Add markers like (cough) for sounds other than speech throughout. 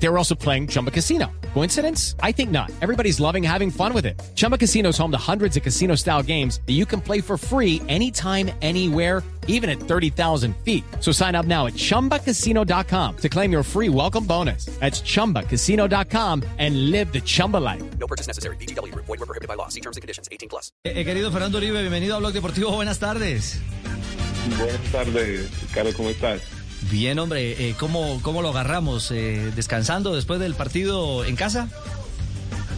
They were also playing Chumba Casino. Coincidence? I think not. Everybody's loving having fun with it. Chumba Casino is home to hundreds of casino style games that you can play for free anytime, anywhere, even at 30,000 feet. So sign up now at chumbacasino.com to claim your free welcome bonus. That's chumbacasino.com and live the Chumba life. No purchase necessary. BGW. Void were prohibited by law. See terms and conditions. 18 plus. Eh, eh, querido Fernando Uribe, bienvenido a Blog Deportivo. Buenas tardes. Buenas tardes, Carlos, ¿cómo estás? Bien, hombre, eh, ¿cómo, ¿cómo lo agarramos? Eh, ¿Descansando después del partido en casa?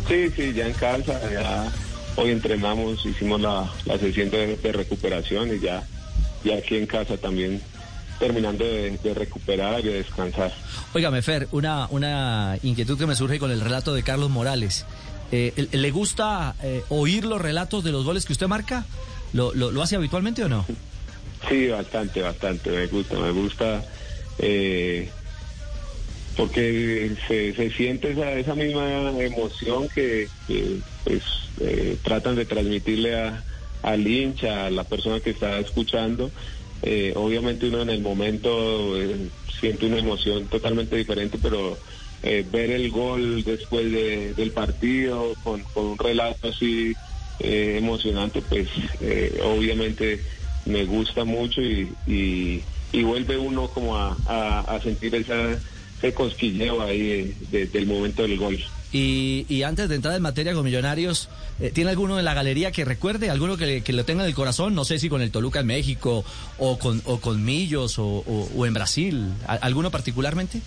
Sí, sí, ya en casa, ya hoy entrenamos, hicimos la, la sesión de, de recuperación y ya, ya aquí en casa también terminando de, de recuperar y de descansar. Óigame, Fer, una, una inquietud que me surge con el relato de Carlos Morales. Eh, ¿Le gusta oír los relatos de los goles que usted marca? ¿Lo, lo, lo hace habitualmente o no? (laughs) Sí, bastante, bastante, me gusta, me gusta, eh, porque se, se siente esa, esa misma emoción que, pues, eh, tratan de transmitirle a, al hincha, a la persona que está escuchando. Eh, obviamente uno en el momento siente una emoción totalmente diferente, pero ver el gol después de- del partido con, con un relato así emocionante, pues obviamente me gusta mucho y, y, y vuelve uno como a, a- a sentir esa, ese cosquilleo ahí de- de- del momento del gol. Y, y antes de entrar en materia con Millonarios, eh, ¿tiene alguno en la galería que recuerde? ¿Alguno que, que lo tenga en el corazón? No sé si con el Toluca en México o con, o con Millos o, o- o en Brasil. ¿A- ¿Alguno particularmente?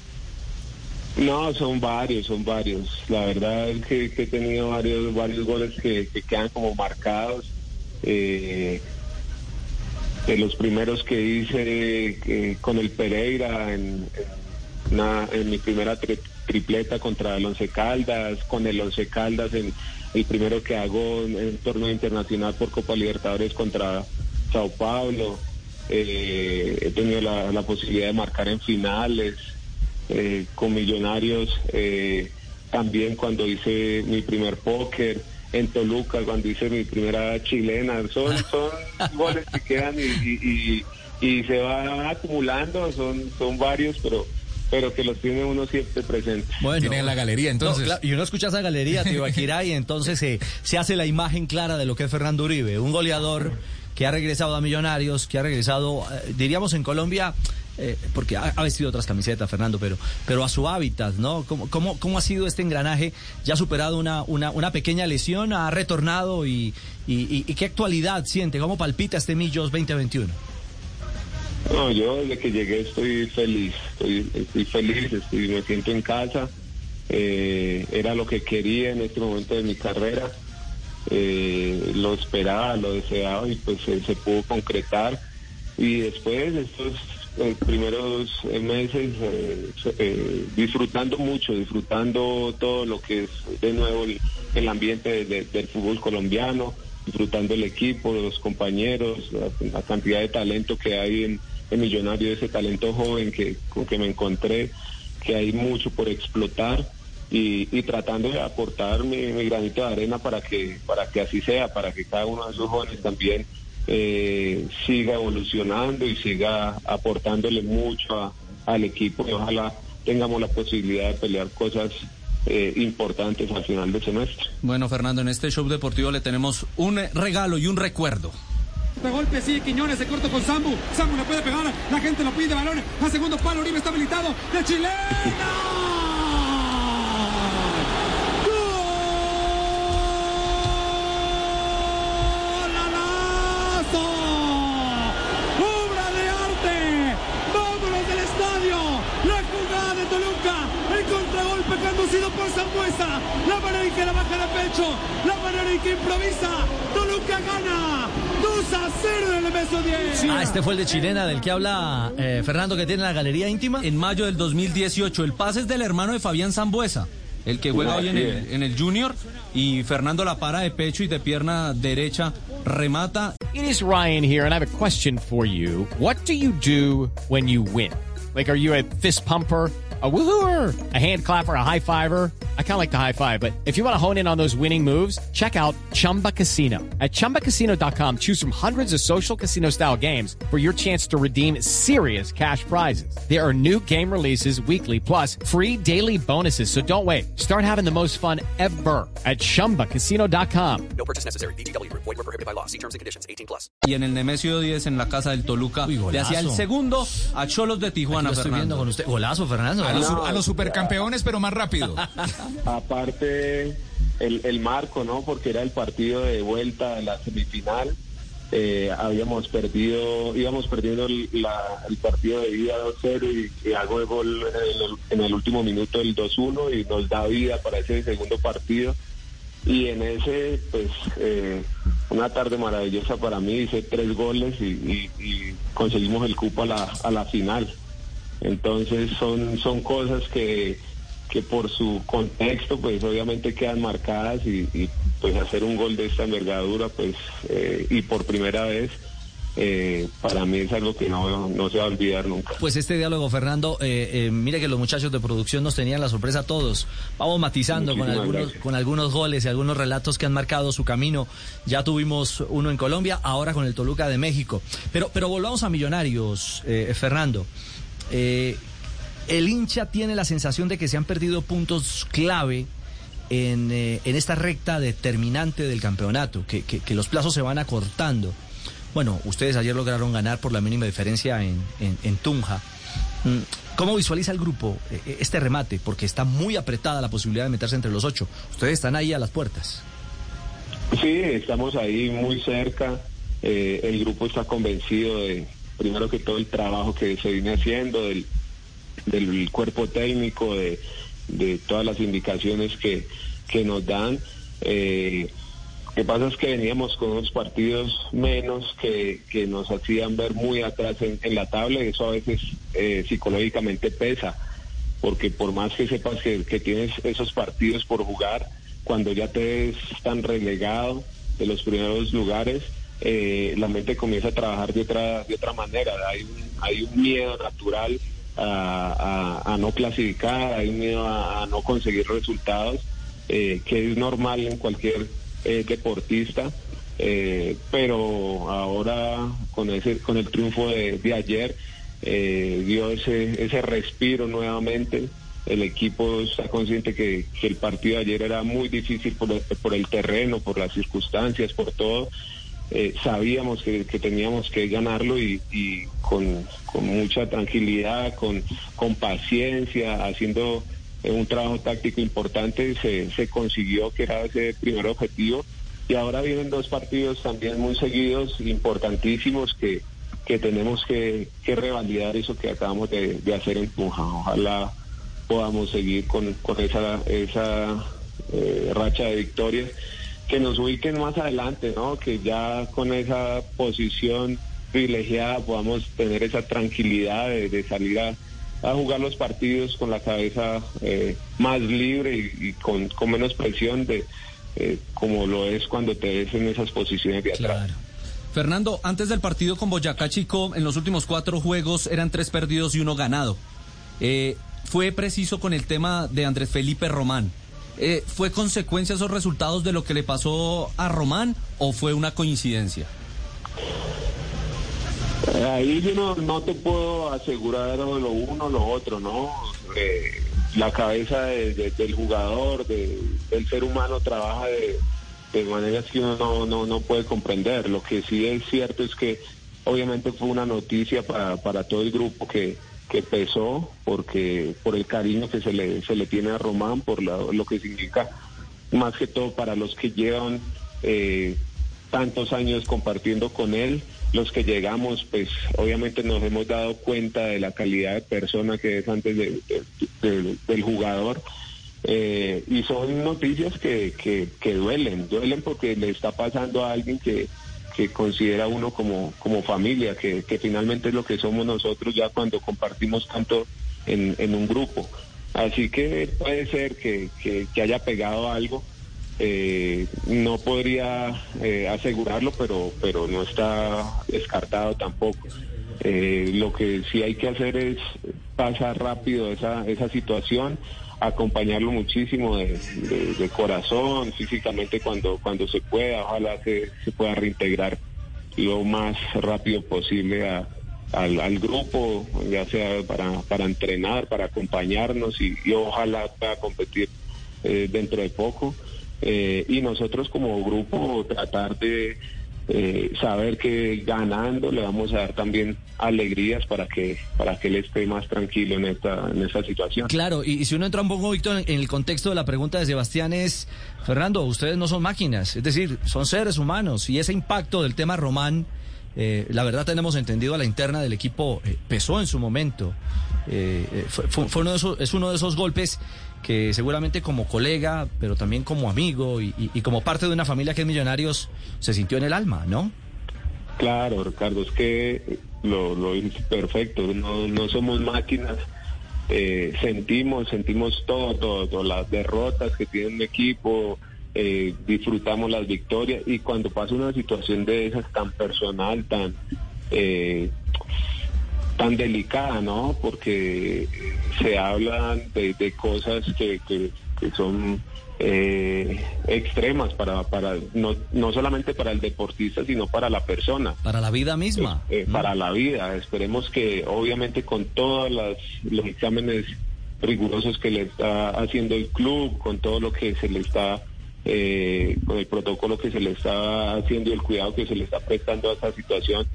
No, son varios, son varios. La verdad es que, que he tenido varios, varios goles que, que quedan como marcados. Eh, de los primeros que hice eh, con el Pereira en, en en mi primera tri- tripleta contra el Once Caldas, con el Once Caldas en el primero que hago en el torneo internacional por Copa Libertadores contra Sao Paulo. Eh, he tenido la, posibilidad de marcar en finales eh, con Millonarios, también cuando hice mi primer póker en Toluca, cuando hice mi primera chilena, son, son (laughs) goles que quedan y, y, y- y se van acumulando, son, son varios, pero pero que los tiene uno siempre presente. Bueno, Tiene en la galería, entonces. No, claro, y uno escucha esa galería, tío Akira, y entonces se se hace la imagen clara de lo que es Fernando Uribe, un goleador que ha regresado a Millonarios, que ha regresado, eh, diríamos en Colombia, eh, porque ha, vestido otras camisetas, Fernando, pero, pero a su hábitat, ¿no? ¿Cómo, cómo, cómo ha sido este engranaje? ¿Ya ha superado una, una, una pequeña lesión? ¿Ha retornado? Y, y, qué actualidad siente? ¿Cómo palpita este Millos 2021? No, yo desde que llegué estoy feliz, estoy, estoy feliz, estoy, me siento en casa, eh, era lo que quería en este momento de mi carrera, eh, lo esperaba, lo deseaba y pues se pudo concretar y después estos eh, primeros meses eh, eh, disfrutando mucho, disfrutando todo lo que es de nuevo el, el ambiente de- de- del fútbol colombiano, disfrutando el equipo, los compañeros, la, cantidad de talento que hay en, en Millonario, ese talento joven que, con que me encontré, que hay mucho por explotar y, y tratando de aportar mi, mi granito de arena para que, para que así sea, para que cada uno de esos jóvenes también eh, siga evolucionando y siga aportándole mucho a- al equipo y ojalá tengamos la posibilidad de pelear cosas eh, importantes al final del semestre. Bueno, Fernando, en este show deportivo le tenemos un regalo y un recuerdo. De golpe sigue Quiñones, se corta con Sambu. Sambu le puede pegar, la gente lo pide, balón a segundo palo, Uribe está habilitado. ¡De chilena! ¡Golazo! ¡Obra de arte! ¡Vámonos del estadio! La jugada de Toluca, el contragolpe conducido por Zambuesa, en que la baja de pecho, la manera en que improvisa, Toluca gana, 2 a 0 en el beso 10. Ah, este fue el de Chilena del que habla eh, Fernando, que tiene la galería íntima. En mayo del 2018, el pase es del hermano de Fabián Zambuesa, el que juega hoy en el, en el Junior, y Fernando la para de pecho y de pierna derecha remata. It is Ryan here, and I have a question for you. What do you do when you win? Like, are you a fist pumper? A woohooer, a hand clapper, a high fiver. I kind of like the high five, but if you want to hone in on those winning moves, check out Chumba Casino. At chumbacasino.com, choose from hundreds of social casino style games for your chance to redeem serious cash prizes. There are new game releases weekly, plus free daily bonuses. So don't wait. Start having the most fun ever at chumbacasino.com. No purchase necessary. VGW Group. Void were prohibited by law. See terms and conditions. 18 plus. Y en el Nemesio 10 en la casa del Toluca Uy, le golazo. hacía el segundo a Cholos de Tijuana, Lo estoy viendo Fernando. con usted. Golazo, Fernando. A los, No, a los supercampeones, pero más rápido. (laughs) Aparte, el, el marco, ¿no? Porque era el partido de vuelta de la semifinal. Eh, habíamos perdido, íbamos perdiendo el, la- el partido de ida 2-0 y, y hago el gol en el, en el último minuto del 2-1 y nos da vida para ese segundo partido. Y en ese, pues, eh, una tarde maravillosa para mí, hice tres goles y, y- y conseguimos el cupo a la, a la final. Entonces son, son cosas que, que por su contexto pues obviamente quedan marcadas y, y, pues hacer un gol de esta envergadura pues eh, y por primera vez eh, para mí es algo que no, no se va a olvidar nunca. Pues este diálogo, Fernando, eh, eh, mire que los muchachos de producción nos tenían la sorpresa a todos. Vamos matizando con algunos, gracias. con algunos goles y algunos relatos que han marcado su camino. Ya tuvimos uno en Colombia, ahora con el Toluca de México. Pero, pero volvamos a Millonarios, eh, Fernando. El hincha tiene la sensación de que se han perdido puntos clave en, eh, en esta recta determinante del campeonato, que, que- los plazos se van acortando. Bueno, ustedes ayer lograron ganar por la mínima diferencia en, en- Tunja. Mm, ¿Cómo visualiza el grupo eh, eh, este remate? Porque está muy apretada la posibilidad de meterse entre los ocho. Ustedes están ahí a las puertas. Sí, estamos ahí muy cerca. El grupo está convencido de, primero que todo, el trabajo que se viene haciendo, del, del cuerpo técnico, de, de todas las indicaciones que, que nos dan. Eh, lo que pasa es que veníamos con unos partidos menos que, que nos hacían ver muy atrás en, la tabla y eso a veces eh, psicológicamente pesa, porque por más que sepas que, que tienes esos partidos por jugar, cuando ya te ves tan relegado de los primeros lugares, eh, la mente comienza a trabajar de otra, de otra manera. Hay un, hay un miedo natural a, a- no clasificar, hay miedo a, no conseguir resultados, eh, que es normal en cualquier eh, deportista. Eh, pero ahora con ese con el triunfo de, de ayer dio ese ese respiro nuevamente el equipo está consciente que, que el partido de ayer era muy difícil por el, por el terreno por las circunstancias por todo Eh, sabíamos que, teníamos que ganarlo y, con, mucha tranquilidad con paciencia haciendo eh, un trabajo táctico importante se, consiguió que era ese primer objetivo y ahora vienen dos partidos también muy seguidos, importantísimos, que, que tenemos que, que revalidar eso que acabamos de, hacer en Tunja. Ojalá podamos seguir con, esa eh, racha de victorias que nos ubiquen más adelante, ¿no? Que ya con esa posición privilegiada podamos tener esa tranquilidad de, salir a, jugar los partidos con la cabeza eh, más libre y, con, menos presión de eh, como lo es cuando te ves en esas posiciones de atrás. Fernando, antes del partido con Boyacá Chico, en los últimos cuatro juegos eran tres perdidos y uno ganado. Eh, ¿Fue preciso con el tema de Andrés Felipe Román? Eh, ¿Fue consecuencia esos resultados de lo que le pasó a Román o fue una coincidencia? Eh, Ahí no, no te puedo asegurar lo uno o lo otro, ¿no? Eh, la cabeza de- de- del jugador, de- del ser humano trabaja de, de maneras que uno no, no, no puede comprender. Lo que sí es cierto es que obviamente fue una noticia para, para todo el grupo que, que pesó porque por el cariño que se le, se le tiene a Román, por la- lo que significa más que todo para los que llevan eh, tantos años compartiendo con él. Los que llegamos, pues obviamente nos hemos dado cuenta de la calidad de persona que es antes de- de- de- del jugador. Eh, y son noticias que, que duelen, duelen porque le está pasando a alguien que, que considera uno como, como familia, que, que finalmente es lo que somos nosotros ya cuando compartimos tanto en, en un grupo. Así que puede ser que, que, haya pegado algo. Eh, no podría eh, asegurarlo, pero, pero no está descartado tampoco. Eh, lo que sí hay que hacer es pasar rápido esa, esa situación, acompañarlo muchísimo de, de- corazón, físicamente cuando, cuando se pueda, ojalá se, pueda reintegrar lo más rápido posible a- al, al grupo, ya sea para, para entrenar, para acompañarnos y, y ojalá pueda competir eh, dentro de poco. Eh, y nosotros como grupo tratar de eh, saber que ganando le vamos a dar también alegrías para que para que él esté más tranquilo en esta en esta situación. Claro, y, si uno entra un poco, Víctor, en, el contexto de la pregunta de Sebastián es, Fernando, ustedes no son máquinas, es decir, son seres humanos y ese impacto del tema Román, eh, la verdad tenemos entendido a la interna del equipo, eh, pesó en su momento. Eh, eh, fue uno de esos, es uno de esos golpes que seguramente como colega, pero también como amigo y, y- como parte de una familia que es Millonarios, se sintió en el alma, ¿no? Claro, Ricardo, es que lo, lo perfecto, no, no somos máquinas, eh, sentimos, sentimos todo, todo, todo, las derrotas que tiene un equipo, eh, disfrutamos las victorias. Y cuando pasa una situación de esas tan personal, tan eh, tan delicada, ¿no? Porque se hablan de, de cosas que, que, que son eh, extremas para, para no, no solamente para el deportista, sino para la persona. Para la vida misma. Eh, para la vida. Esperemos que obviamente con todos las, los exámenes rigurosos que le está haciendo el club, con todo lo que se le está, eh, con el protocolo que se le está haciendo y el cuidado que se le está prestando a esta situación,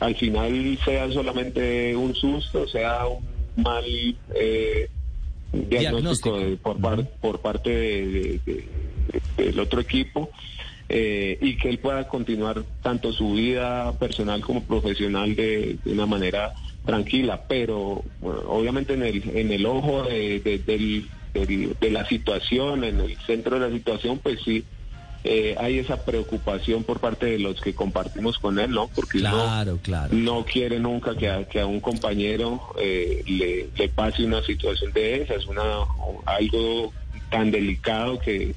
al final sea solamente un susto, sea un mal eh, diagnóstico, Diagnóstico. de- por, par- por parte de- de- de- del otro equipo eh, y que él pueda continuar tanto su vida personal como profesional de, de una manera tranquila, pero bueno, obviamente en el, en el ojo de, de- del- del- de la situación, en el centro de la situación, pues sí. Eh, hay esa preocupación por parte de los que compartimos con él, ¿no? Porque no- Claro, claro. no quiere nunca que a, que a un compañero eh, le, le pase una situación de esas, una, algo tan delicado que,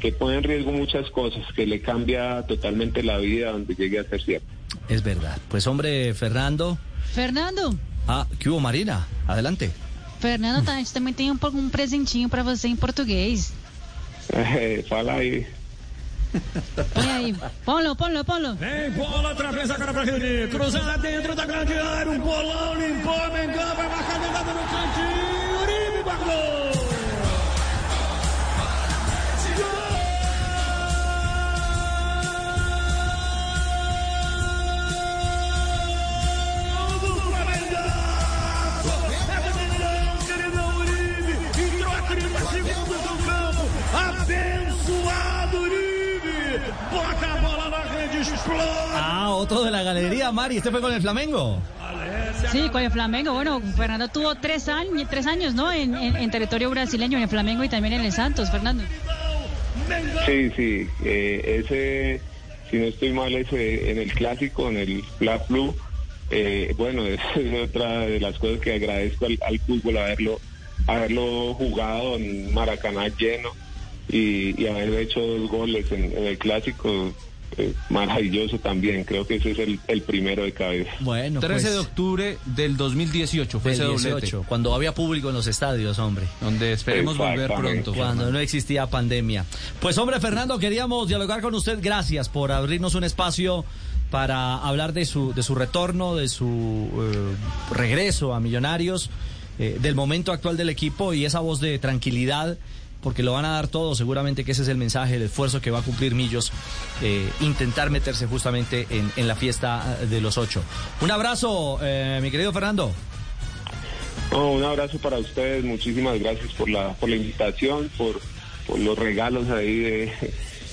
que pone en riesgo muchas cosas, que le cambia totalmente la vida donde llegue a ser cierto. Es verdad. Pues hombre, Fernando. Fernando, Ah, ¿qué hubo, Marina? Adelante. Fernando, a gente também tem um, um presentinho pra você em português. Eh, (laughs) fala aí. Põe aí. Ponlo, ponlo, ponlo. Vem bola, atravessa a cara pra Reni. Cruzada dentro da grande área. Um bolão limpou. Mengão vai marcar jogada no otro de la galería, Mari. ¿Este fue con el Flamengo? Sí, con el Flamengo. Bueno, Fernando tuvo tres años, tres años ¿no? En, en- en territorio brasileño, en el Flamengo y también en el Santos, Fernando. Sí, sí, eh, ese, si no estoy mal, ese en el clásico, en el Fla Flu, eh, bueno, (laughs) es otra de las cosas que agradezco al, al fútbol, haberlo, haberlo jugado en Maracaná lleno y, y haber hecho dos goles en, en el clásico, eh, maravilloso también, creo que ese es el, el primero de cabeza. Bueno, 13 de pues, octubre del 2018 fue del ese doblete. 18, cuando había público en los estadios, hombre. Donde esperemos volver pronto. Cuando no existía pandemia. Pues hombre, Fernando, queríamos dialogar con usted. Gracias por abrirnos un espacio para hablar de su, de su retorno, de su eh, regreso a Millonarios, eh, del momento actual del equipo y esa voz de tranquilidad, porque lo van a dar todo. Seguramente que ese es el mensaje, el esfuerzo que va a cumplir Millos, eh, intentar meterse justamente en, en la fiesta eh, de los ocho. Un abrazo, eh, mi querido Fernando. No, un abrazo para ustedes, muchísimas gracias por la, por la invitación, por, por los regalos ahí de,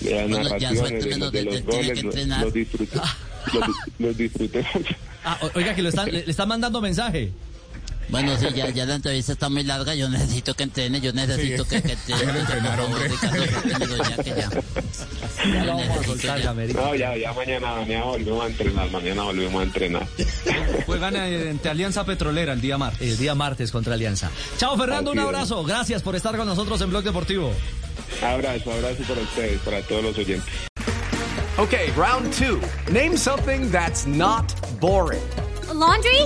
de las Bueno, narraciones, de, los- de los goles, (laughs) los, los disfruté, los, los disfruté. Ah, oiga, que lo están, le, le están mandando mensaje. Bueno, sí, ya, ya la entrevista está muy larga. Yo necesito que entrene. Yo necesito que, que entrene. (laughs) Déjelo entrenar, hombre. Ya, que ya. Ya lo vamos a soltar, ya. No, ya, ya mañana, mañana volvemos a entrenar, mañana volvemos a entrenar. (laughs) Juegan eh, ante Alianza Petrolera el día martes. El día martes contra Alianza. Chao, Fernando, un abrazo. Gracias por estar con nosotros en Blog Deportivo. Abrazo, abrazo para ustedes, para todos los oyentes. Okay, round two. Name something that's not boring. A laundry?